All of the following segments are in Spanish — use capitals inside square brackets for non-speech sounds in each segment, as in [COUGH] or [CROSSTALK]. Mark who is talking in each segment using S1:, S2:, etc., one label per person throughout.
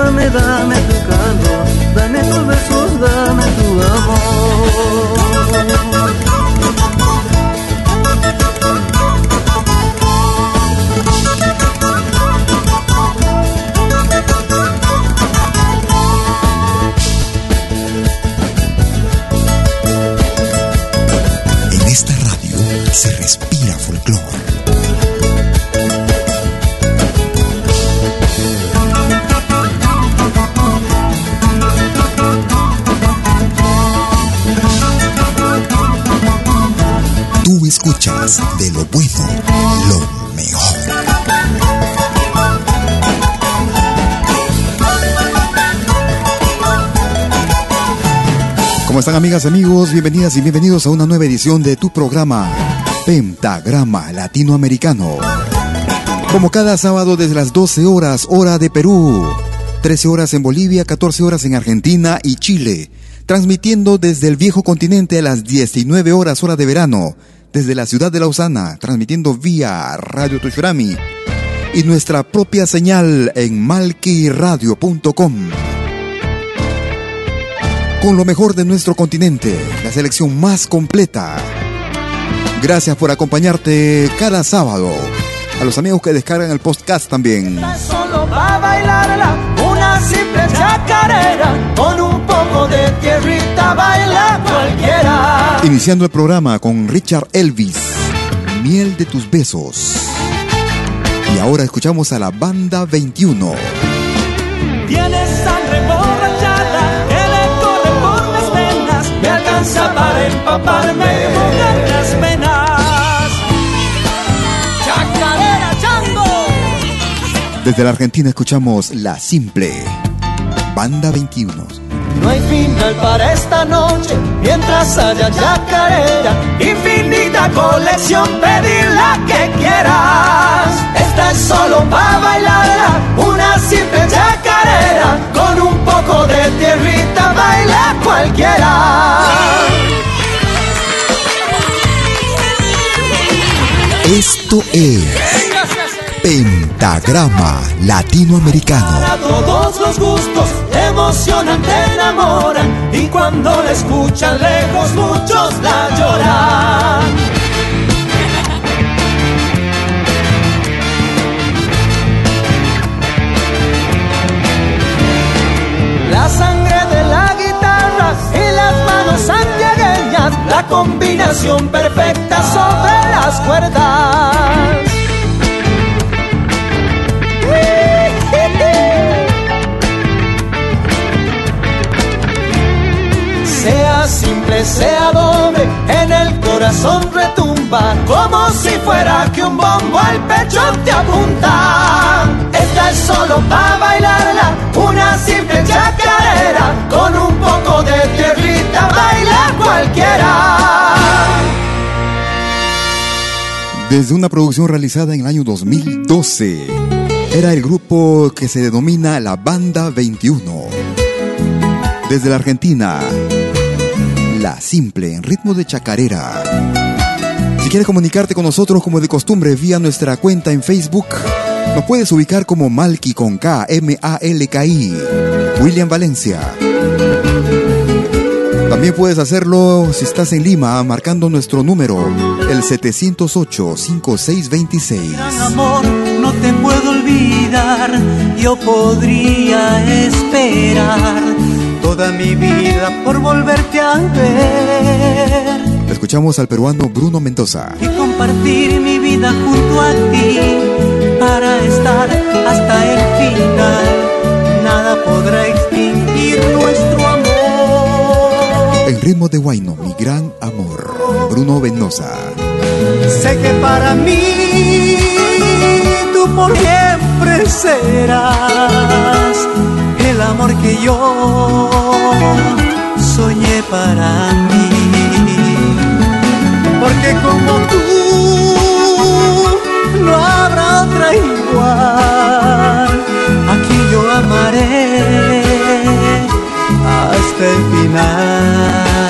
S1: Tómame, dame tu calor, dame tus besos, dame
S2: de lo bueno, lo mejor. ¿Cómo están amigas, amigos? Bienvenidas y bienvenidos a una nueva edición de tu programa Pentagrama Latinoamericano.
S1: Como cada sábado desde las 12 horas, hora de Perú, 13 horas en Bolivia, 14 horas en Argentina y Chile, transmitiendo desde el viejo continente a las 19 horas, hora de verano, desde la ciudad de Lausana, transmitiendo vía Radio Tushurami y nuestra propia señal en malquiradio.com. Con lo mejor de nuestro continente, la selección más completa. Gracias por acompañarte cada sábado. A los amigos que descargan el podcast también.
S3: Solo va a bailarla una simple chacarera con de tierrita baila cualquiera.
S1: Iniciando el programa con Richard Elvis, Miel de tus besos. Y ahora escuchamos a la banda 21.
S3: Tienes sangre emborrachada que le corre por las venas, me alcanza para empaparme las penas. Chacarera chango.
S1: Desde la Argentina escuchamos La Simple, banda 21.
S3: No hay final para esta noche mientras haya chacarera. Infinita colección, pedir la que quieras. Esta es solo para bailarla, una simple chacarera. Con un poco de tierrita baila cualquiera.
S1: Esto es Pentagrama Latinoamericano.
S3: Para todos los gustos, emocionan, te enamoran. Y cuando la escuchan lejos, muchos la lloran. La sangre de la guitarra y las manos santiagueñas, la combinación perfecta sobre las cuerdas. Simple, sea doble, en el corazón retumba como si fuera que un bombo al pecho te apunta. Esta es solo para bailarla, una simple chacarera, con un poco de tierrita baila cualquiera.
S1: Desde una producción realizada en el año 2012, era el grupo que se denomina la Banda 21. Desde la Argentina, Simple en ritmo de chacarera. Si quieres comunicarte con nosotros como de costumbre vía nuestra cuenta en Facebook, nos puedes ubicar como Malki con K, M-A-L-K-I, William Valencia. También puedes hacerlo si estás en Lima marcando nuestro número, el 708-5626.
S3: Gran amor, no te puedo olvidar. Yo podría esperar toda mi vida por volverte a ver
S1: Escuchamos al peruano Bruno Mendoza.
S3: y compartir mi vida junto a ti para estar hasta el final. Nada podrá extinguir nuestro amor.
S1: En ritmo de Guayno, mi gran amor. Bruno Mendoza.
S3: Sé que para mí tú por siempre serás que yo soñé para mí. Porque como tú no habrá otra igual, aquí yo amaré hasta el final.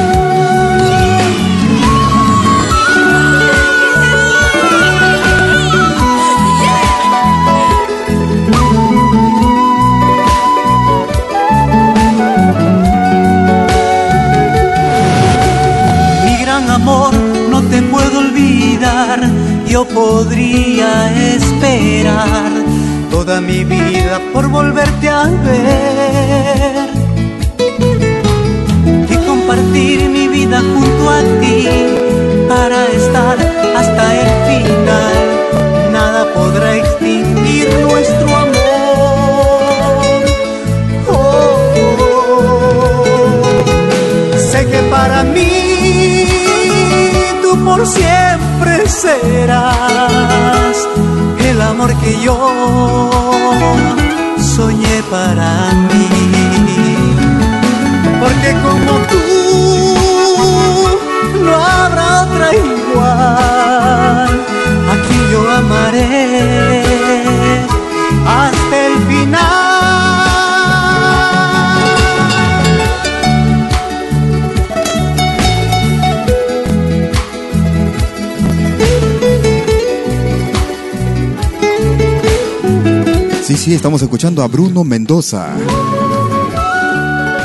S3: Yo podría esperar
S4: toda mi vida por volverte a ver y compartir mi vida junto a ti para estar hasta el final. Nada podrá extinguir nuestro amor. Oh, Sé que para mí tú por siempre serás el amor que yo soñé para mí. Porque como tú no habrá otra igual, aquí yo amaré
S1: Sí, estamos escuchando a Bruno Mendoza.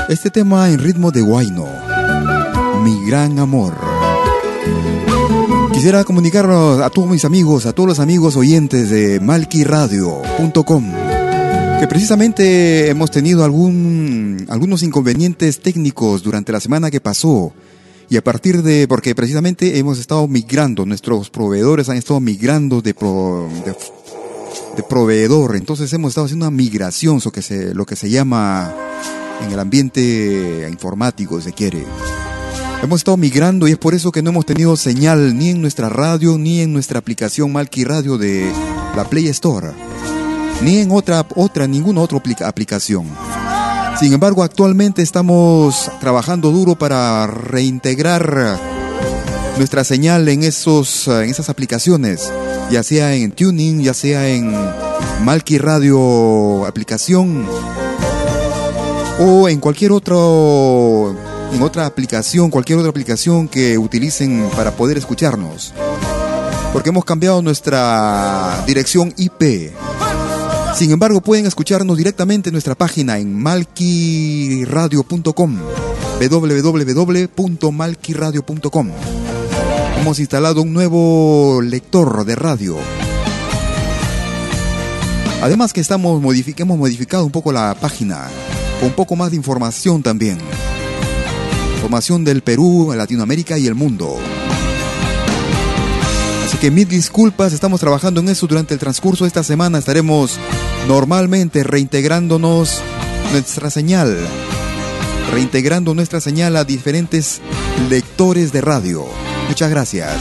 S1: Este tema en ritmo de guayno. Mi gran amor. Quisiera comunicarnos a todos mis amigos, a todos los amigos oyentes de malquiradio.com que precisamente hemos tenido algún, algunos inconvenientes técnicos durante la semana que pasó. Y a partir de, porque precisamente hemos estado migrando, nuestros proveedores han estado migrando de, pro, de de proveedor. Entonces hemos estado haciendo una migración, lo que se, lo que se llama en el ambiente informático, se quiere. Hemos estado migrando y es por eso que no hemos tenido señal ni en nuestra radio ni en nuestra aplicación Malki Radio de la Play Store, ni en otra, otra ninguna otra aplicación. Sin embargo, actualmente estamos trabajando duro para reintegrar nuestra señal en, esos, en esas aplicaciones ya sea en Tuning, ya sea en Malki Radio aplicación o en cualquier otro en otra aplicación, cualquier otra aplicación que utilicen para poder escucharnos. Porque hemos cambiado nuestra dirección IP. Sin embargo, pueden escucharnos directamente en nuestra página en malquiradio.com www.malquiradio.com hemos instalado un nuevo lector de radio. Además que estamos hemos modificado un poco la página con un poco más de información también. Información del Perú, Latinoamérica y el mundo. Así que mil disculpas, estamos trabajando en eso durante el transcurso de esta semana. Estaremos normalmente reintegrándonos nuestra señal, reintegrando nuestra señal a diferentes lectores de radio. Muchas gracias.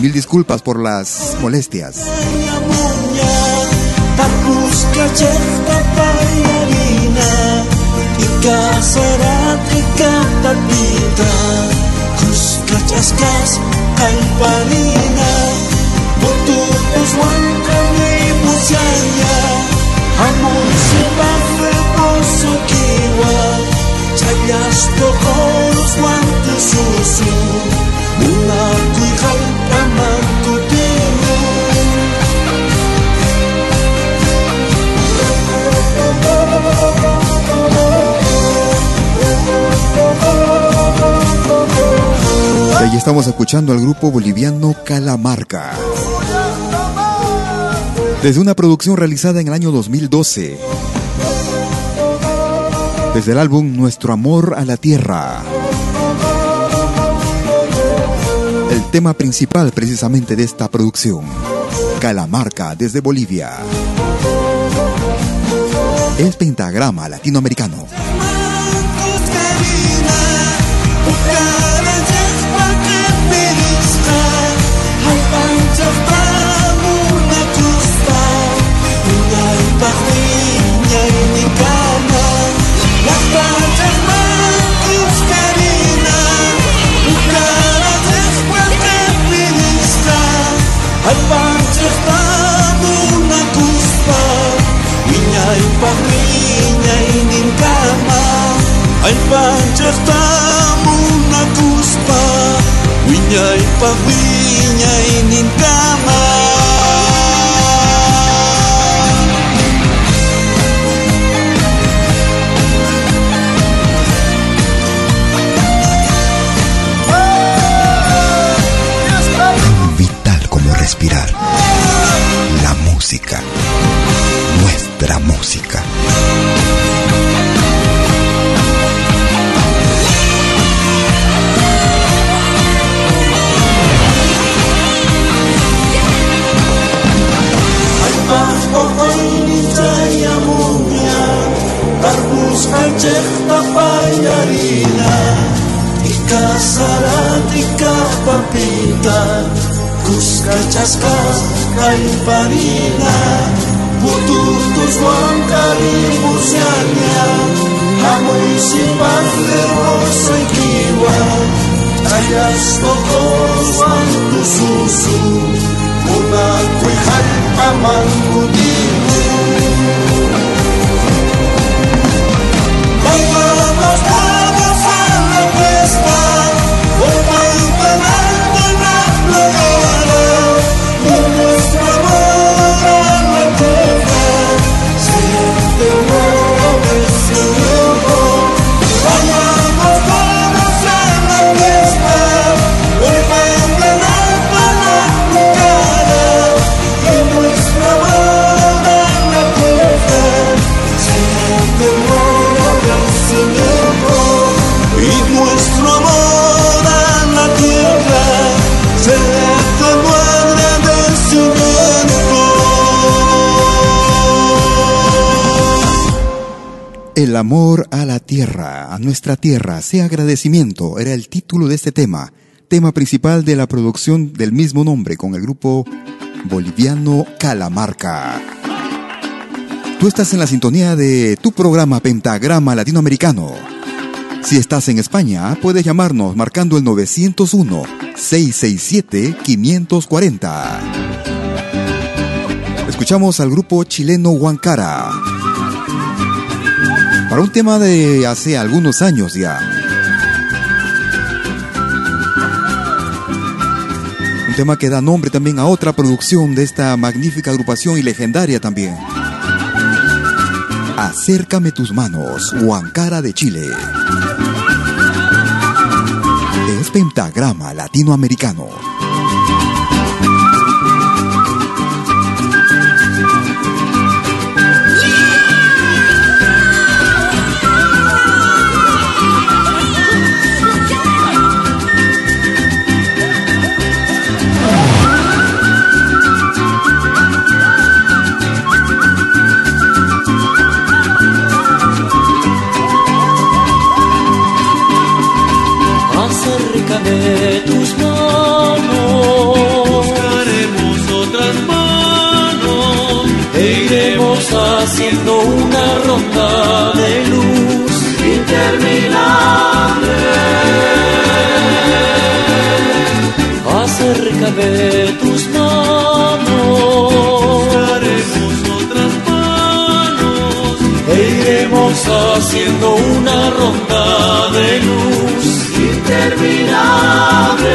S1: Mil disculpas por las molestias.
S5: Amor se va a Chayas
S1: Y estamos escuchando al grupo boliviano Calamarca. Desde una producción realizada en el año 2012 desde el álbum Nuestro Amor a la Tierra. El tema principal precisamente de esta producción, Calamarca desde Bolivia. El pentagrama latinoamericano.
S5: Ay pancas tamu na kuspa Winyay pa winyay nin kama
S6: Vital como respirar. La música
S1: otra música.
S5: pinta Kuskachaskas kaiparina Pututus wan kalimusianya Hamoy sipan lerosa ikiwa Ayas tokos wan tususu Una kuihalpa mangudinu
S1: El amor a la tierra, a nuestra tierra, sea agradecimiento, era el título de este tema, tema principal de la producción del mismo nombre con el grupo boliviano Calamarca. Tú estás en la sintonía de tu programa Pentagrama Latinoamericano. Si estás en España, puedes llamarnos marcando el 901-667-540. Escuchamos al grupo chileno Huancara para un tema de hace algunos años ya. Un tema que da nombre también a otra producción de esta magnífica agrupación y legendaria también. Acércame tus manos, Huancara de Chile. Es pentagrama latinoamericano.
S7: Acerca de tus manos. Buscaremos otras manos e iremos haciendo una ronda de luz interminable.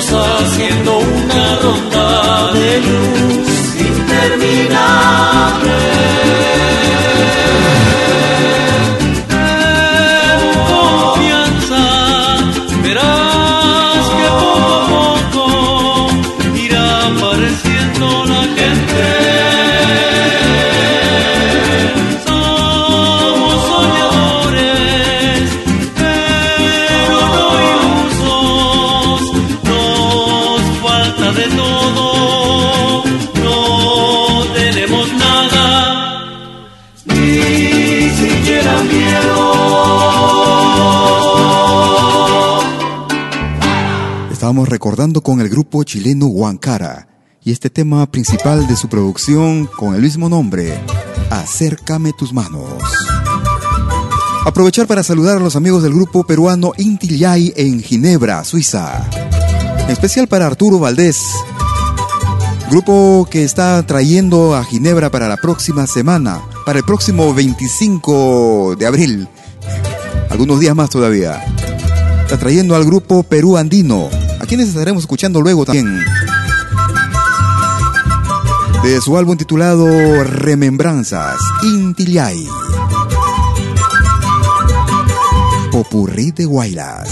S7: haciendo una ronda de luz interminable.
S1: Recordando con el grupo chileno Huancara y este tema principal de su producción con el mismo nombre, Acércame tus manos. Aprovechar para saludar a los amigos del grupo peruano Intillay en Ginebra, Suiza. En especial para Arturo Valdés, grupo que está trayendo a Ginebra para la próxima semana, para el próximo 25 de abril, algunos días más todavía. Está trayendo al grupo Perú Andino, quienes estaremos escuchando luego también. De su álbum titulado Remembranzas, Intillay. Popurrí de Guaylas.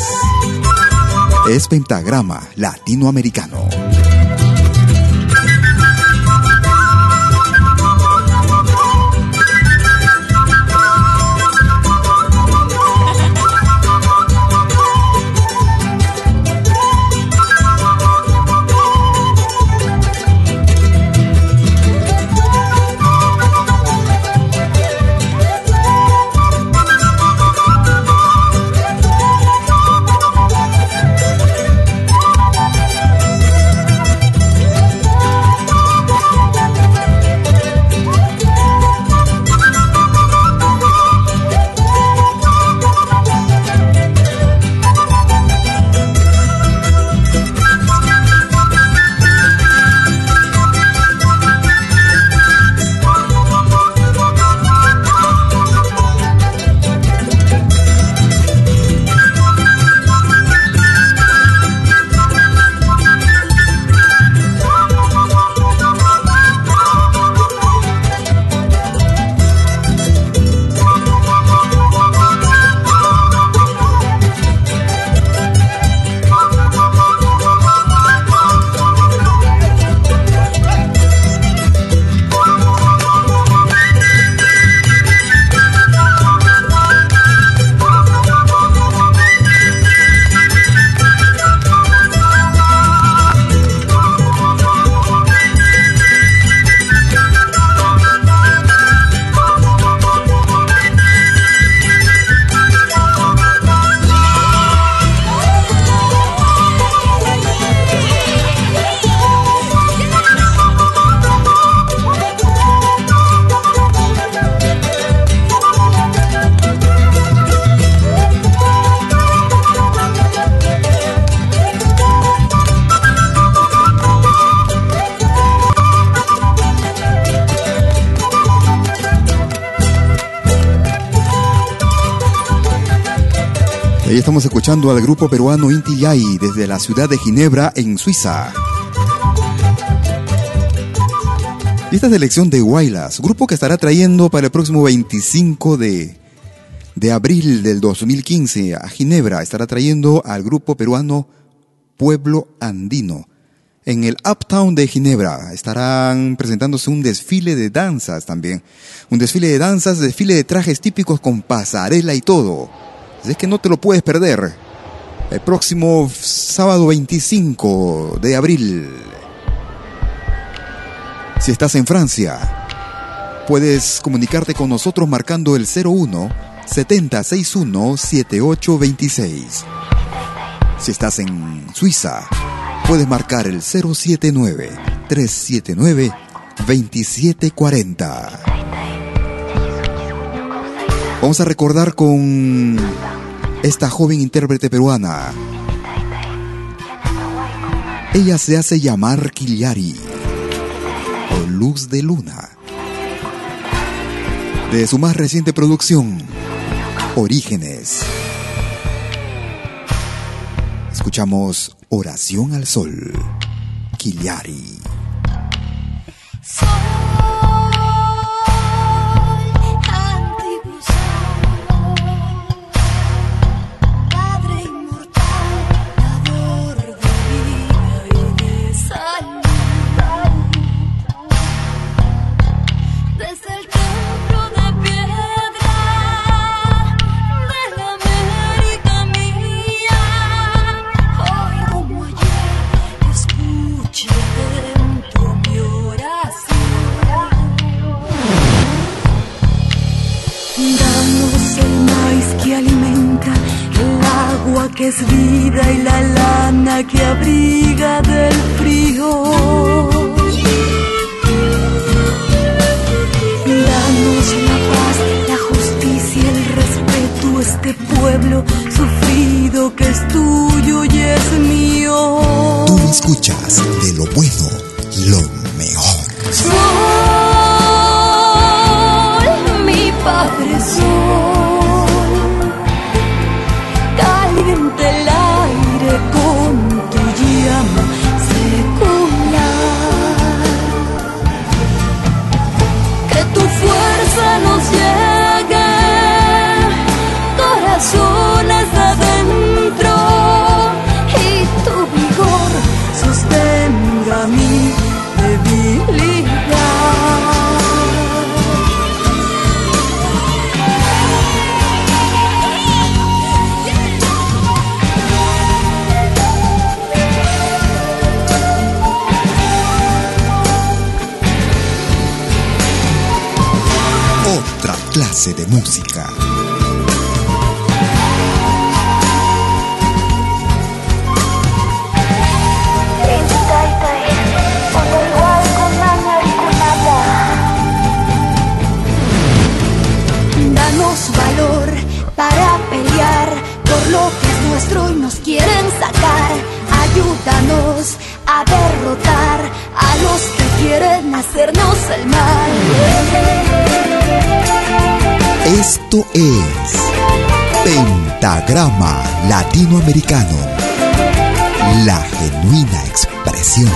S1: Es pentagrama latinoamericano. Estamos escuchando al grupo peruano Inti Yai desde la ciudad de Ginebra, en Suiza. Y esta selección de Guaylas, grupo que estará trayendo para el próximo 25 de, de abril del 2015 a Ginebra, estará trayendo al grupo peruano Pueblo Andino. En el Uptown de Ginebra estarán presentándose un desfile de danzas también. Un desfile de danzas, desfile de trajes típicos con pasarela y todo. Es que no te lo puedes perder. El próximo sábado 25 de abril. Si estás en Francia, puedes comunicarte con nosotros marcando el 01 7061 7826. Si estás en Suiza, puedes marcar el 079 379 2740. Vamos a recordar con esta joven intérprete peruana. Ella se hace llamar Kiliari o Luz de Luna. De su más reciente producción, Orígenes. Escuchamos Oración al Sol, Kiliari.
S8: Es vida y la lana que abriga del frío. Danos la paz, la justicia, el respeto, este pueblo sufrido que es tuyo y es mío.
S1: Tú escuchas de lo bueno, música.
S8: Danos valor para pelear por lo que es nuestro y nos quieren sacar. Ayúdanos a derrotar a los que quieren hacernos el mal.
S1: Esto es Pentagrama Latinoamericano. La genuina expresión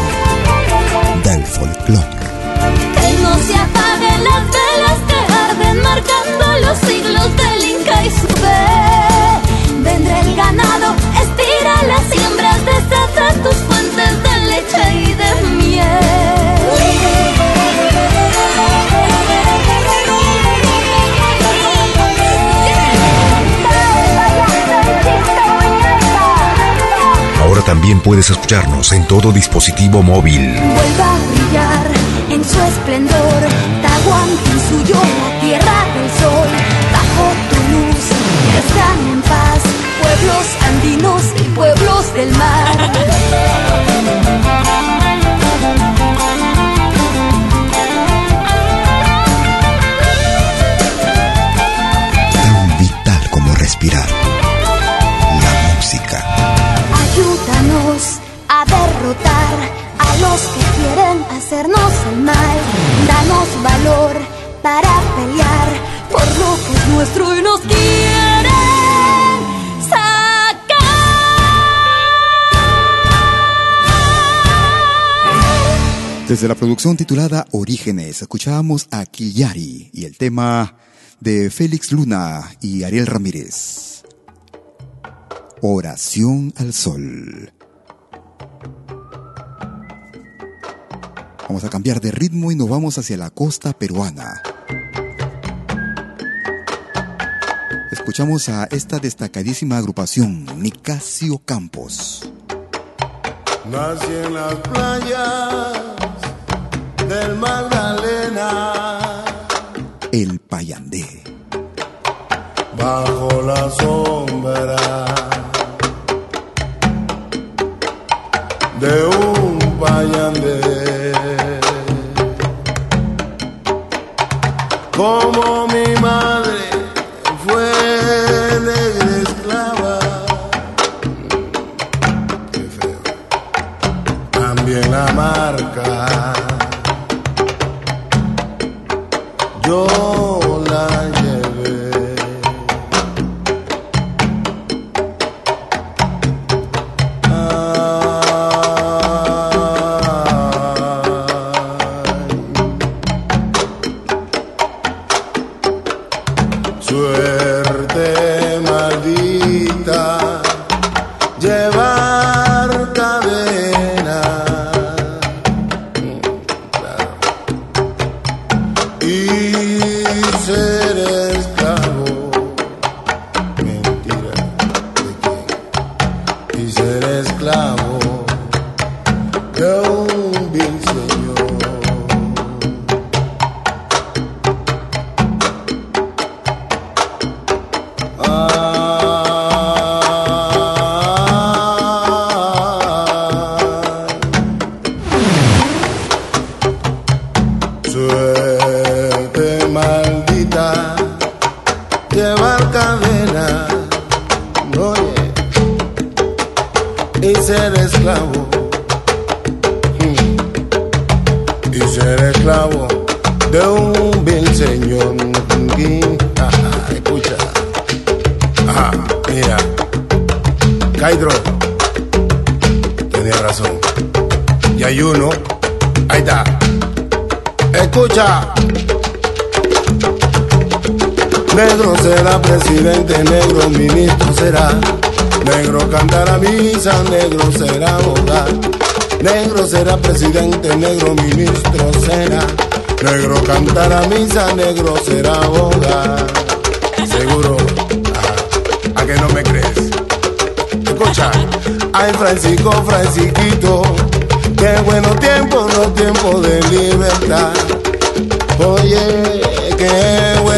S1: del folclore.
S8: Que no se apaguen las velas que arden marcando los siglos del Inca y su fe.
S9: También puedes escucharnos en todo dispositivo móvil.
S8: Vuelva a brillar en su esplendor, Tahuantinsuyo, la tierra del sol, bajo tu luz, están en paz, pueblos andinos y pueblos del mar.
S1: Desde la producción titulada Orígenes, escuchábamos a Quillari y el tema de Félix Luna y Ariel Ramírez. Oración al Sol. Vamos a cambiar de ritmo y nos vamos hacia la costa peruana. Escuchamos a esta destacadísima agrupación, Nicasio Campos.
S10: Nací en del Magdalena,
S1: El Payandé.
S10: bajo la sombra de un payandé. Como mi madre fue negra esclava, qué feo, también la marca. Yo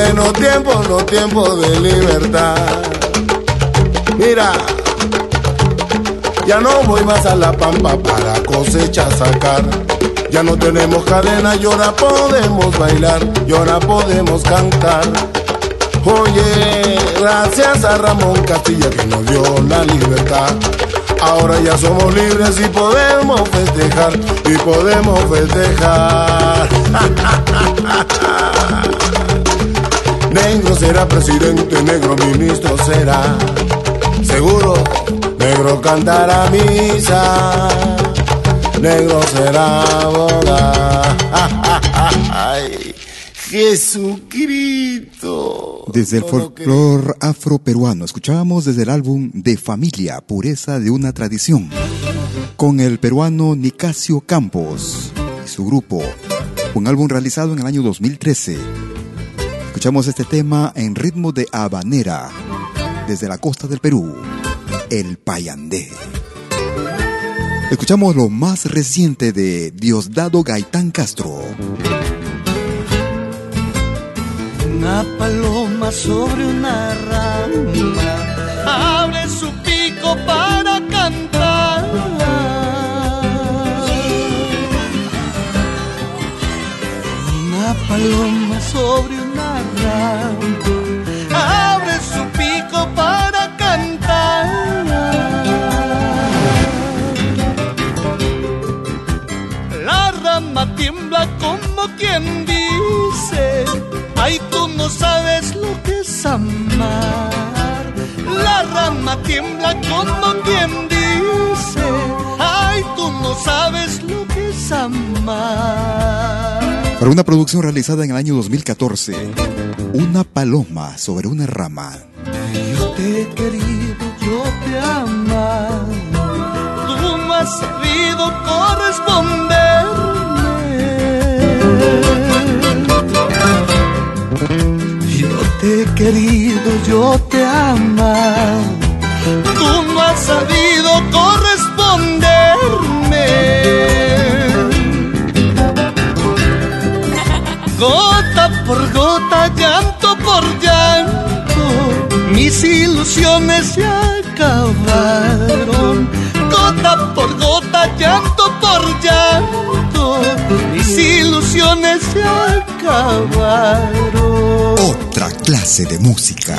S10: qué bueno tiempo, no tiempo de libertad. Mira, ya no voy más a la pampa para cosecha sacar. Ya no tenemos cadena y ahora podemos bailar, y ahora podemos cantar. Oye, gracias a Ramón Castilla que nos dio la libertad. Ahora ya somos libres y podemos festejar, y podemos festejar. [LAUGHS] negro será presidente, negro ministro será. Seguro, negro cantará misa, negro será boda. [LAUGHS] Ay, Jesucristo.
S1: Desde el folclore afroperuano, escuchábamos desde el álbum De Familia, Pureza de una Tradición, con el peruano Nicasio Campos y su grupo, un álbum realizado en el año 2013. Escuchamos este tema en ritmo de habanera, desde la costa del Perú, el Payandé. Escuchamos lo más reciente de Diosdado Gaitán Castro.
S11: Una paloma sobre una rama abre su pico para cantar. Una paloma sobre una rama abre su pico para cantar. La rama tiembla como quien dice, ay tú no sabes lo que es amar. La rama tiembla como quien dice, ay tú no sabes lo que es amar.
S1: Para una producción realizada en el año 2014, Una paloma sobre una rama.
S11: Yo te he querido, yo te he amado, tú no has sabido corresponderme. Yo te he querido, yo te he amado, tú no has sabido corresponderme. [LAUGHS] por gota, llanto por llanto, mis ilusiones se acabaron. Gota por gota, llanto por llanto, mis ilusiones se acabaron.
S1: Otra clase de música.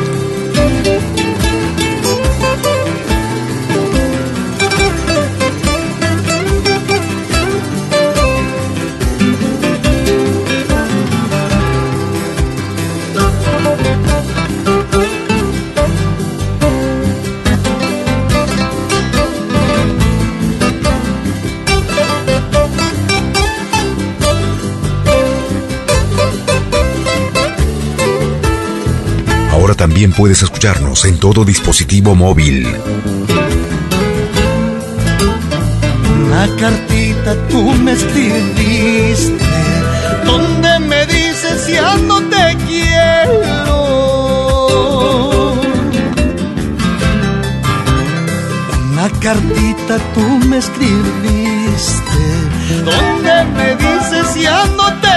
S9: También puedes escucharnos en todo dispositivo móvil.
S11: Una cartita tú me escribiste donde me dices ya no te quiero. Una cartita tú me escribiste donde me dices ya no te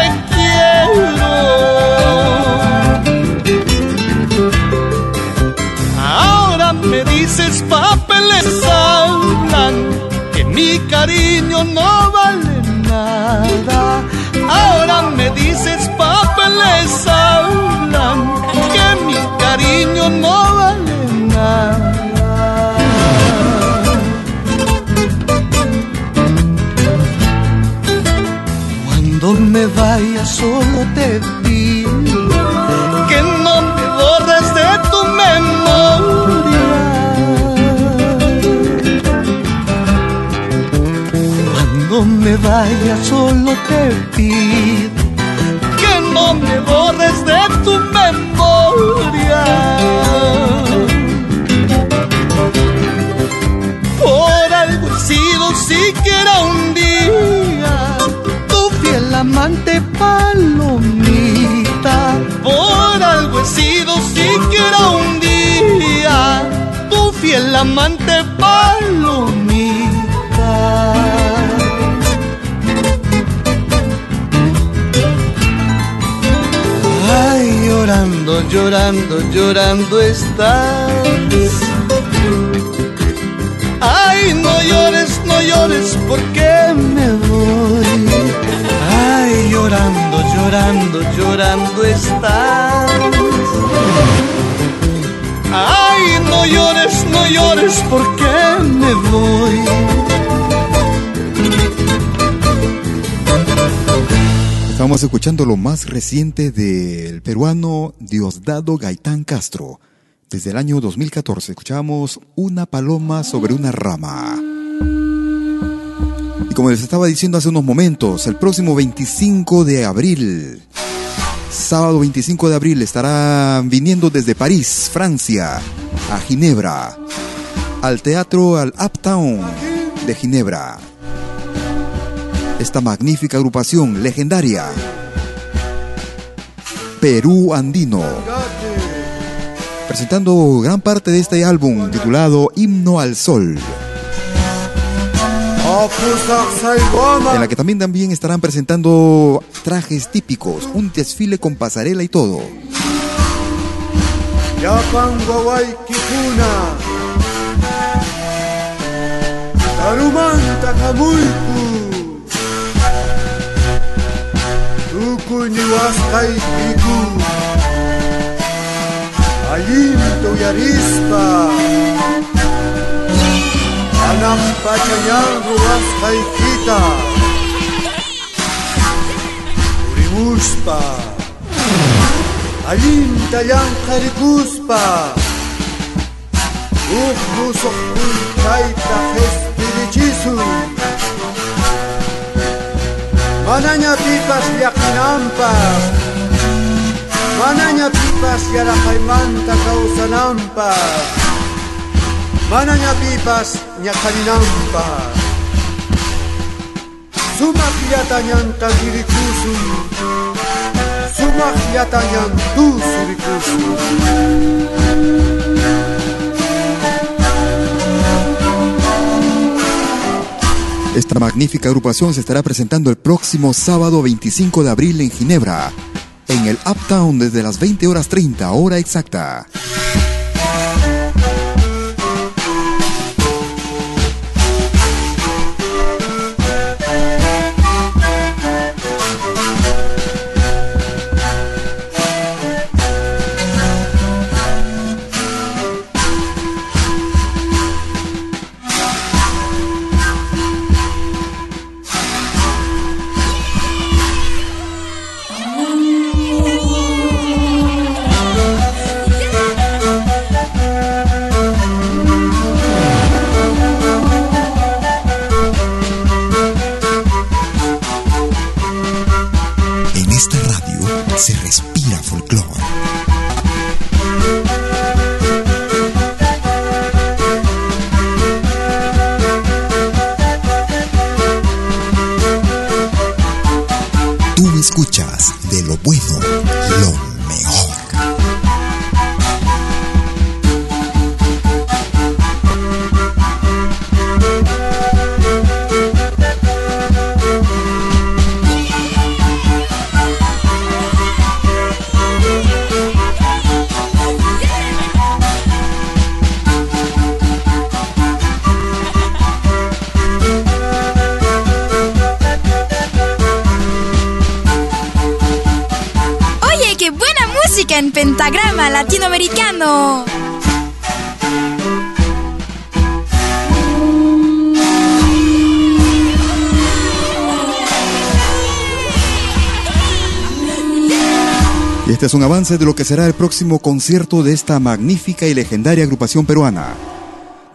S11: cariño no vale nada. Ahora me dices papeles hablan que mi cariño no vale nada. Cuando me vaya solo te Cuando me vaya solo te pido que no me borres de tu memoria. Por algo he sido siquiera un día tu fiel amante palomita. Por algo he sido siquiera un día tu fiel amante palomita. Llorando, llorando, estás. Ay, no llores, no llores, porque me voy. Ay, llorando, llorando, llorando estás. Ay, no llores, no llores, porque me voy.
S1: Estamos escuchando lo más reciente del peruano Diosdado Gaitán Castro. Desde el año 2014 escuchamos Una paloma sobre una rama. Y como les estaba diciendo hace unos momentos, el próximo 25 de abril, sábado 25 de abril, estarán viniendo desde París, Francia, a Ginebra, al teatro al Uptown de Ginebra. Esta magnífica agrupación legendaria, Perú Andino presentando gran parte de este álbum titulado Himno al Sol. En la que también, también estarán presentando trajes típicos, un desfile con pasarela y todo.
S12: Tukuñiwasqaykiku allinta uyarispa Manam pachañan ruwasqaykita Purimuspa Allinta llanqarikuspa Uj musuq puntayta qespirichisun Mananya pipas ya kinampa, mananya pipas yaraqaymanta kawsananpas mananya pipas ñaqaninanpas Sumaq llatañanta ririkusun Sumaq llatañantus rikusun
S1: Esta magnífica agrupación se estará presentando el próximo sábado 25 de abril en Ginebra, en el Uptown desde las 20 horas 30 hora exacta. Un avance de lo que será el próximo concierto de esta magnífica y legendaria agrupación peruana.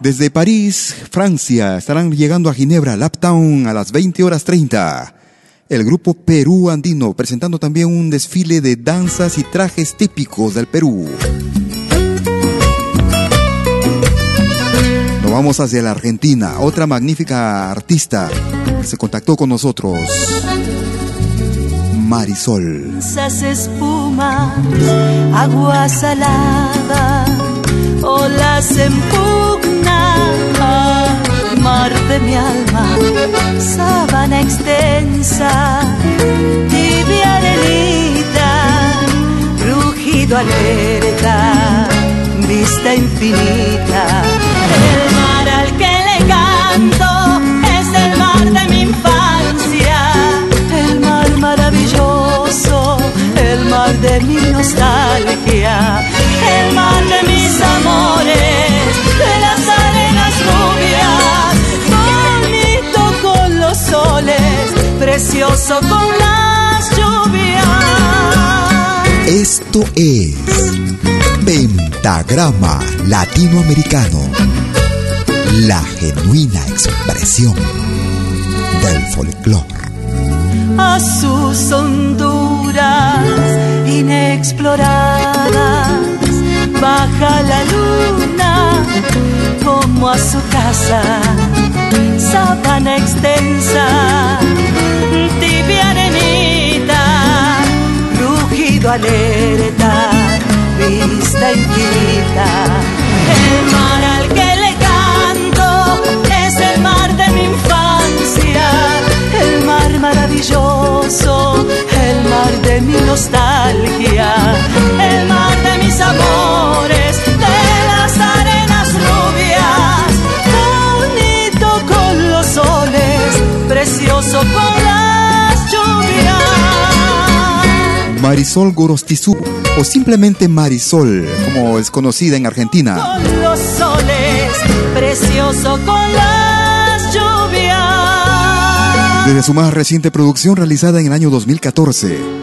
S1: Desde París, Francia, estarán llegando a Ginebra, Laptown, a las 20 horas 30. El grupo Perú Andino, presentando también un desfile de danzas y trajes típicos del Perú. Nos vamos hacia la Argentina, otra magnífica artista se contactó con nosotros. Marisol.
S3: espumas, agua salada, olas en mar de mi alma, sábana extensa, tibia arenita, rugido alerta, vista infinita, el de mi nostalgia, el mar de mis amores, de las arenas rubias, bonito con los soles, precioso con las lluvias.
S1: Esto es Pentagrama Latinoamericano, la genuina expresión del folclore
S3: a sus honduras inexploradas. Baja la luna como a su casa, sábana extensa, tibia arenita, rugido alerta, vista infinita, el mar al que le canto es el mar de mi infancia. El mar maravilloso, de mi nostalgia, el mar de mis amores, de las arenas rubias, bonito con los soles, precioso con las lluvias.
S1: Marisol Gorostizú, o simplemente Marisol, como es conocida en Argentina.
S3: Con los soles, precioso con las lluvias
S1: desde su más reciente producción realizada en el año 2014,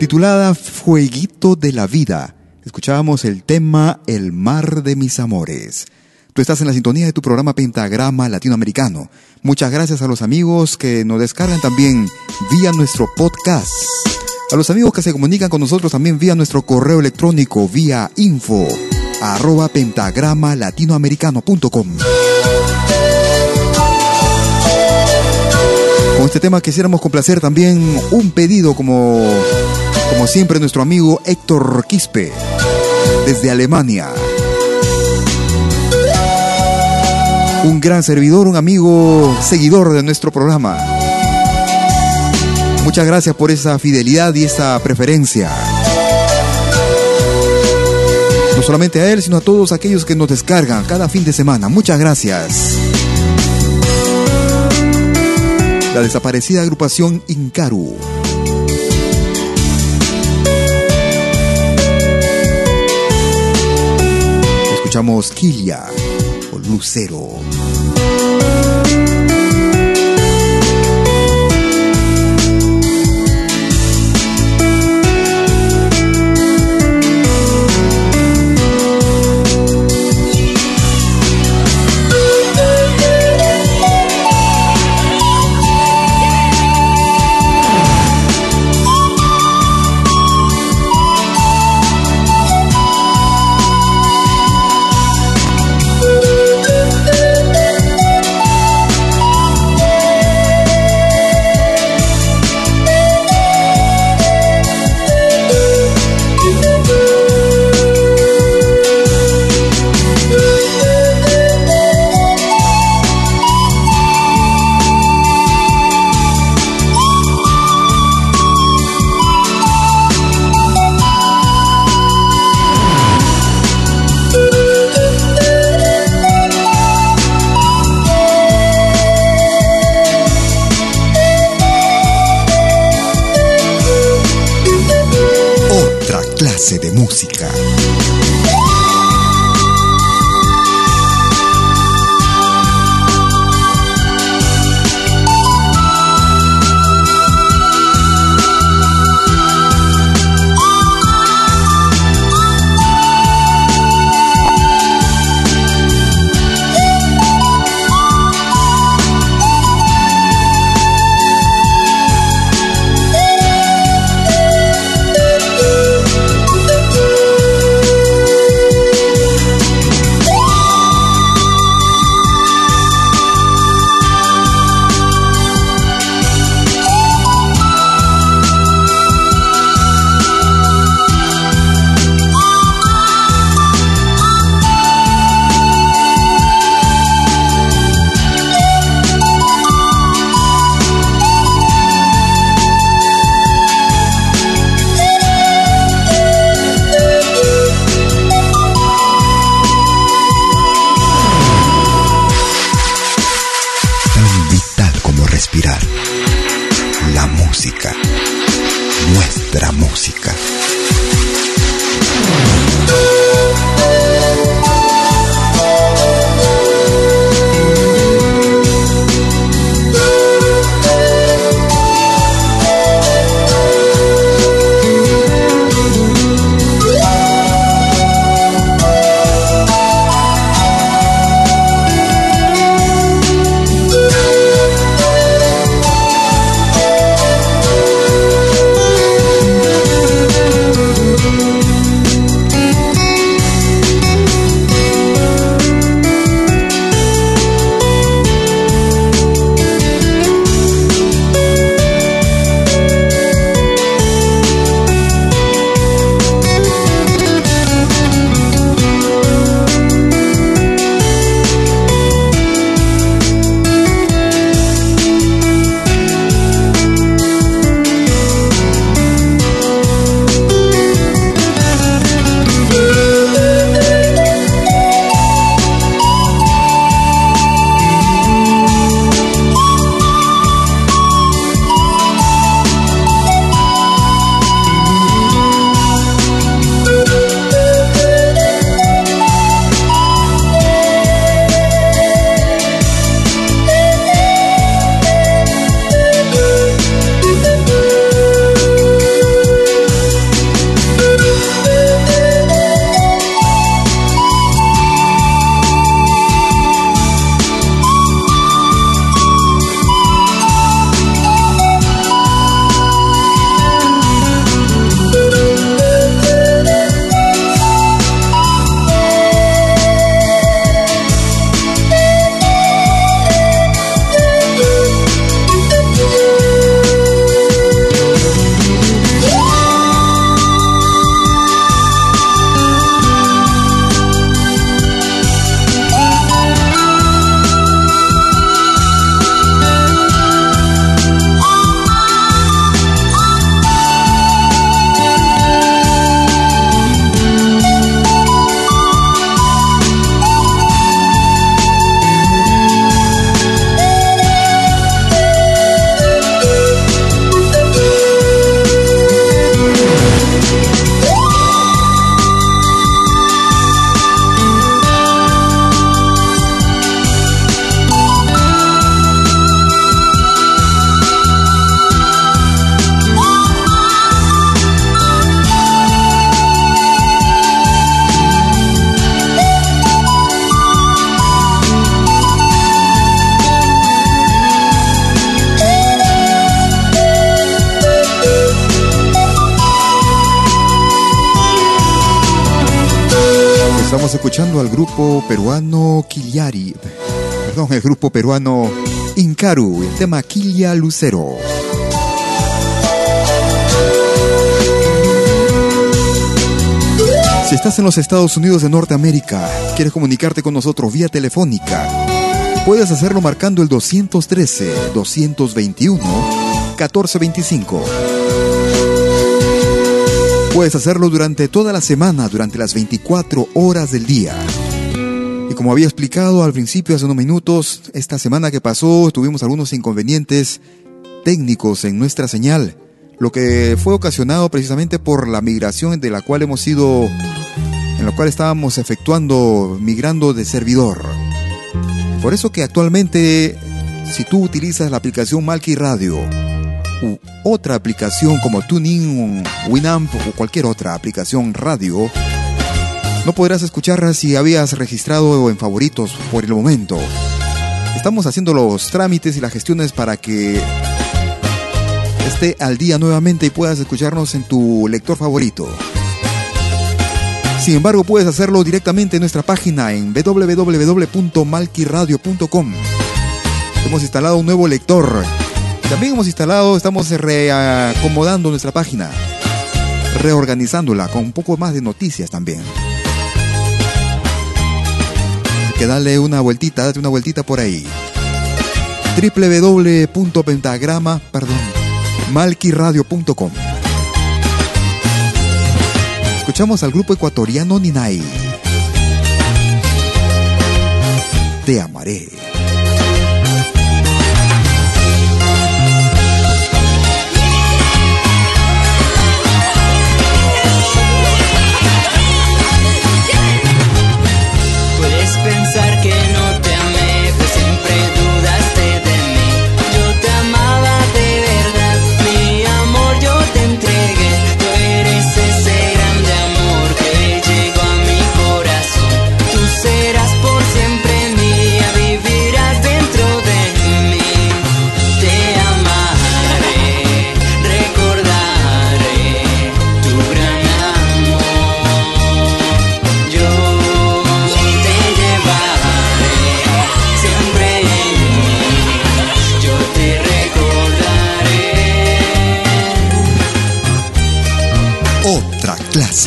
S1: titulada Fueguito de la Vida. Escuchábamos el tema El mar de mis amores. Tú estás en la sintonía de tu programa Pentagrama Latinoamericano. Muchas gracias a los amigos que nos descargan también vía nuestro podcast. A los amigos que se comunican con nosotros también vía nuestro correo electrónico, vía info, arroba pentagrama latinoamericano.com. Con este tema quisiéramos complacer también un pedido como, como siempre nuestro amigo Héctor Quispe desde Alemania. Un gran servidor, un amigo seguidor de nuestro programa. Muchas gracias por esa fidelidad y esa preferencia. No solamente a él, sino a todos aquellos que nos descargan cada fin de semana. Muchas gracias. la desaparecida agrupación Incaru. Escuchamos Kilia o Lucero. Música. Peruano Incaru, el tema Quilia Lucero. Si estás en los Estados Unidos de Norteamérica, quieres comunicarte con nosotros vía telefónica, puedes hacerlo marcando el 213 221 1425. Puedes hacerlo durante toda la semana, durante las 24 horas del día. Y como había explicado al principio hace unos minutos, esta semana que pasó tuvimos algunos inconvenientes técnicos en nuestra señal, lo que fue ocasionado precisamente por la migración de la cual hemos sido, en la cual estábamos efectuando, migrando de servidor. Por eso que actualmente, si tú utilizas la aplicación Malky Radio u otra aplicación como Tuning, Winamp o cualquier otra aplicación radio, no podrás escucharla si habías registrado en favoritos por el momento. Estamos haciendo los trámites y las gestiones para que esté al día nuevamente y puedas escucharnos en tu lector favorito. Sin embargo, puedes hacerlo directamente en nuestra página en www.malquiradio.com. Hemos instalado un nuevo lector. También hemos instalado, estamos reacomodando nuestra página, reorganizándola con un poco más de noticias también. Que dale una vueltita, date una vueltita por ahí. www.pentagrama, perdón, malquiradio.com. Escuchamos al grupo ecuatoriano Ninai. Te amaré.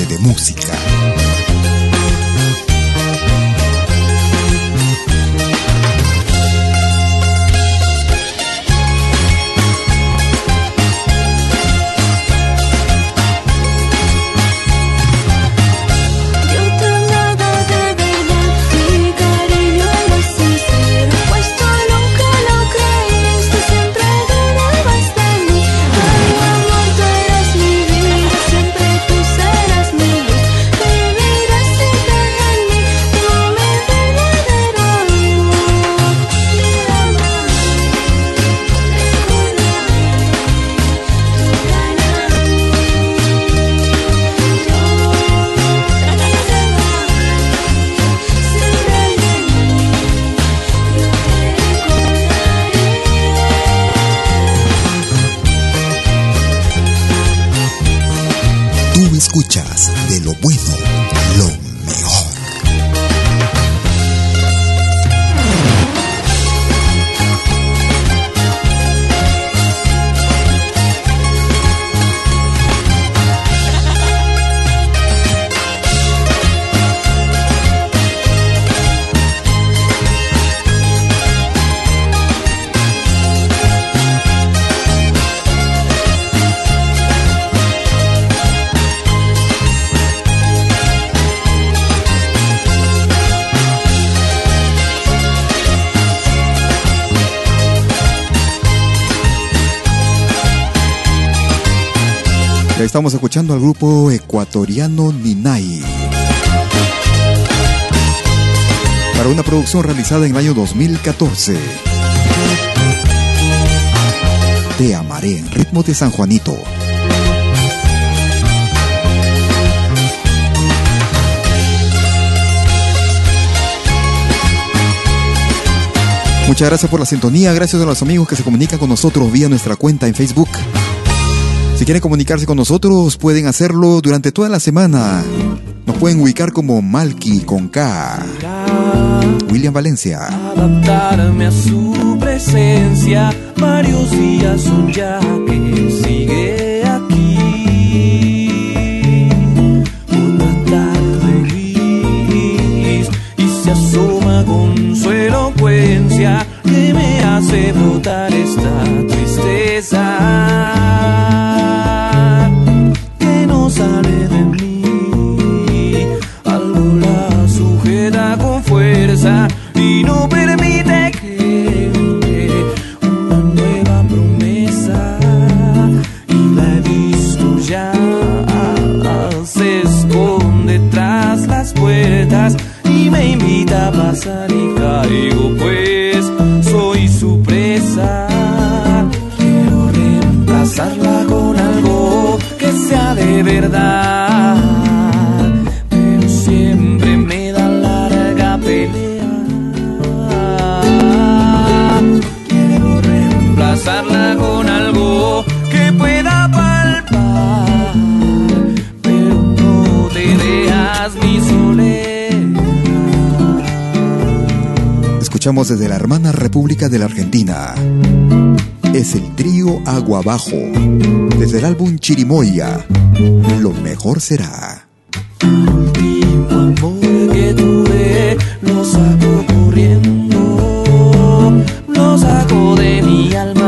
S13: De
S1: música. Estamos escuchando al grupo ecuatoriano Ninai. Para una producción realizada en el año 2014. Te amaré en ritmo de San Juanito. Muchas gracias por la sintonía, gracias a los amigos que se comunican con nosotros vía nuestra cuenta en Facebook. Si quieren comunicarse con nosotros, pueden hacerlo durante toda la semana. Nos pueden ubicar como Malky con K. William Valencia.
S11: adaptarme a su presencia. Varios días son ya que sigue aquí. Una tarde gris y se asoma con su elocuencia que me hace brotar esta tristeza sale de.
S1: Desde la hermana República de la Argentina. Es el trío Agua Abajo, desde el álbum Chirimoya. Lo mejor será.
S14: último amor que tuve lo saco corriendo, lo saco de mi alma,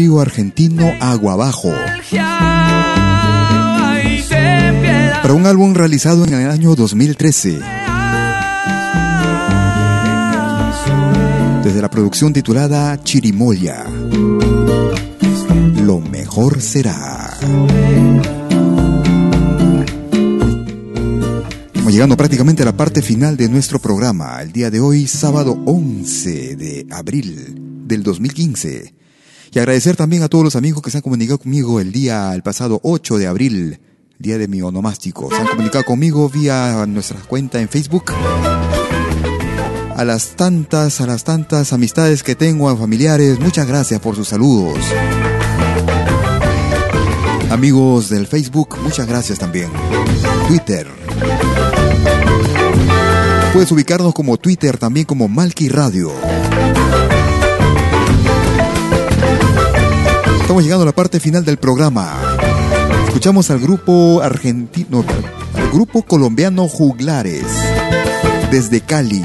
S1: trío argentino Agua Abajo. Para un álbum realizado en el año 2013. Desde la producción titulada Chirimoya. Lo mejor será. Llegando prácticamente a la parte final de nuestro programa. El día de hoy, sábado 11 de abril del 2015. Y agradecer también a todos los amigos que se han comunicado conmigo el día, el pasado 8 de abril, día de mi onomástico. Se han comunicado conmigo vía nuestra cuenta en Facebook. A las tantas, a las tantas amistades que tengo, a familiares, muchas gracias por sus saludos. Amigos del Facebook, muchas gracias también. Twitter. Puedes ubicarnos como Twitter, también como Malki Radio. Estamos llegando a la parte final del programa. Escuchamos al grupo argentino, al grupo colombiano Juglares, desde Cali.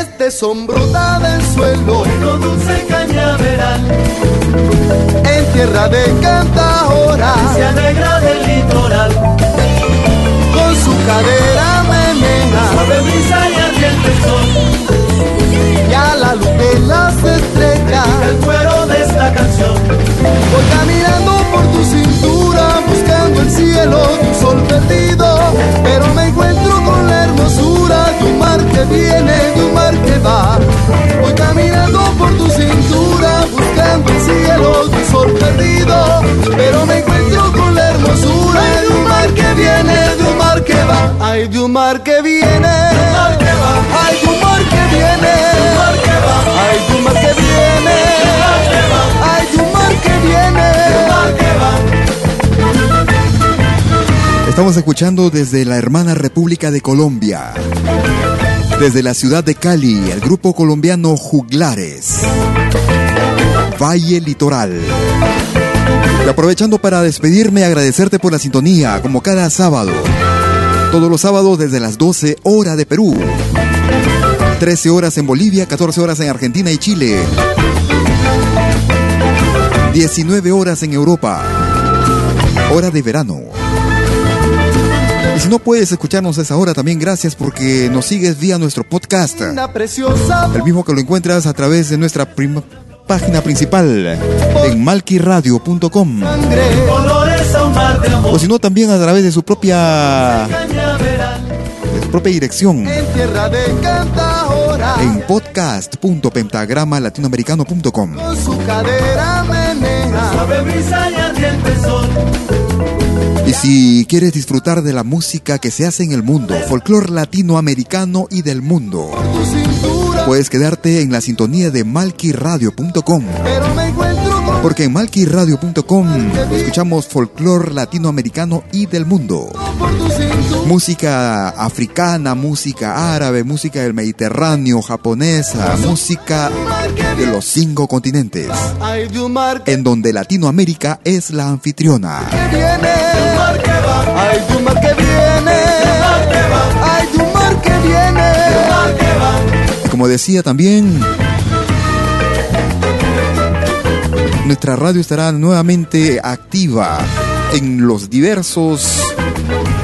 S4: Este son brota del suelo,
S14: lo dulce cañaveral,
S4: en tierra de Cantahora,
S14: se alegra del litoral,
S4: con su cadera menena,
S14: suave brisa y ardiente sol,
S4: y a la luz de las estrellas,
S14: el cuero de esta canción.
S4: Voy caminando por tu cintura, buscando el cielo un sol perdido, pero me encuentro con la hermosura de un mar que viene, de un mar que va. Voy caminando por tu cintura, buscando el cielo un sol perdido, pero me encuentro con la hermosura de un mar que viene, de un mar que va. Ay, de un mar que viene, de un mar que viene, ay, de un mar viene, que viene.
S1: Estamos escuchando desde la hermana República de Colombia. Desde la ciudad de Cali, el grupo colombiano Juglares. Valle Litoral. Y aprovechando para despedirme, agradecerte por la sintonía, como cada sábado. Todos los sábados desde las 12 horas de Perú. 13 horas en Bolivia, 14 horas en Argentina y Chile. 19 horas en Europa. Hora de verano. Y si no puedes escucharnos a esa hora, también gracias porque nos sigues vía nuestro podcast. El mismo que lo encuentras a través de nuestra página principal en malquiradio.com. O si no, también a través de su propia de su propia dirección en podcast.pentagramalatinoamericano.com. Y si quieres disfrutar de la música que se hace en el mundo, folclor latinoamericano y del mundo, puedes quedarte en la sintonía de malquiradio.com. Porque en malquiradio.com escuchamos folclor latinoamericano y del mundo. Música africana, música árabe, música del Mediterráneo, japonesa, música de los cinco continentes. En donde Latinoamérica es la anfitriona. Como decía también nuestra radio estará nuevamente activa en los diversos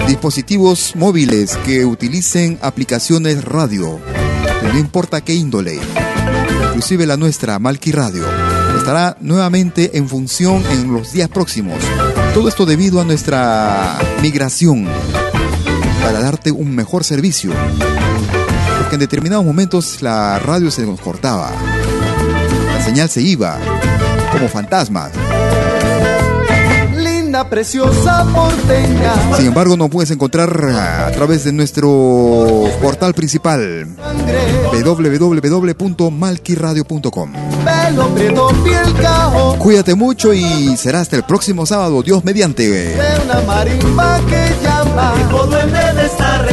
S1: dispositivos móviles que utilicen aplicaciones radio, no importa qué índole, inclusive la nuestra, Malki Radio, estará nuevamente en función en los días próximos. Todo esto debido a nuestra migración para darte un mejor servicio. Porque en determinados momentos la radio se nos cortaba, la señal se iba como fantasmas.
S4: Linda, preciosa, porteña.
S1: Sin embargo, no puedes encontrar a través de nuestro portal principal www.malquiradio.com. Cuídate mucho y será hasta el próximo sábado, Dios mediante.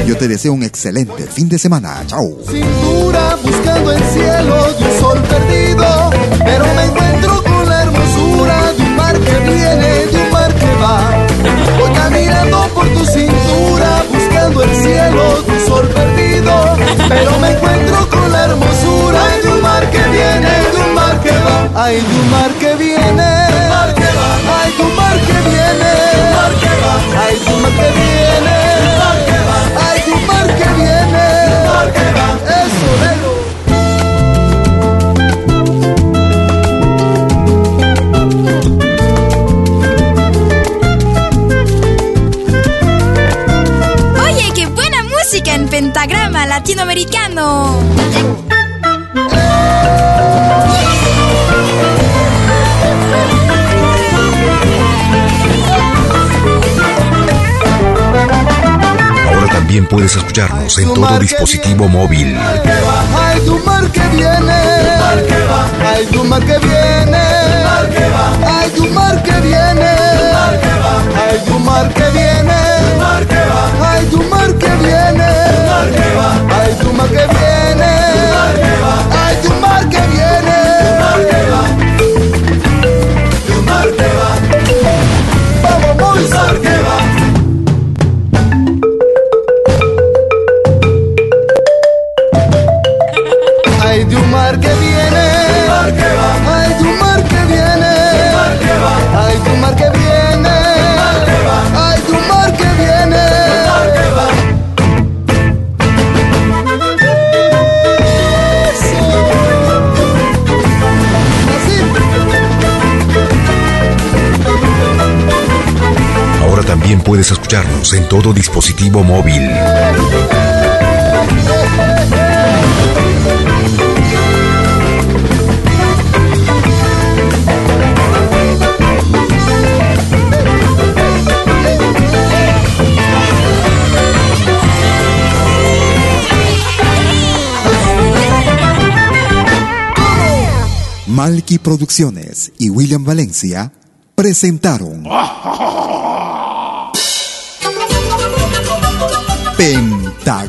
S1: Yo te deseo un excelente fin de semana. Chao.
S4: Cintura buscando el cielo de un sol perdido, pero me encuentro con la hermosura de un mar que viene, de un mar que va. Voy caminando por tu cintura buscando el cielo de un sol perdido, pero me encuentro con la hermosura. De un mar que viene, de un mar que va. Ay, de un mar que viene, ay, de un mar que viene, ay, de un mar que viene, ay, de un mar que viene,
S15: latinoamericano.
S9: Ahora también puedes escucharnos en todo dispositivo móvil.
S4: Ay, tu mar que viene, ay, tu mar que viene, ay, tu mar que viene, ay, tu mar que viene, ay, tu mar que viene,
S9: puedes escucharnos en todo dispositivo móvil.
S1: Malky Producciones y William Valencia presentaron [LAUGHS]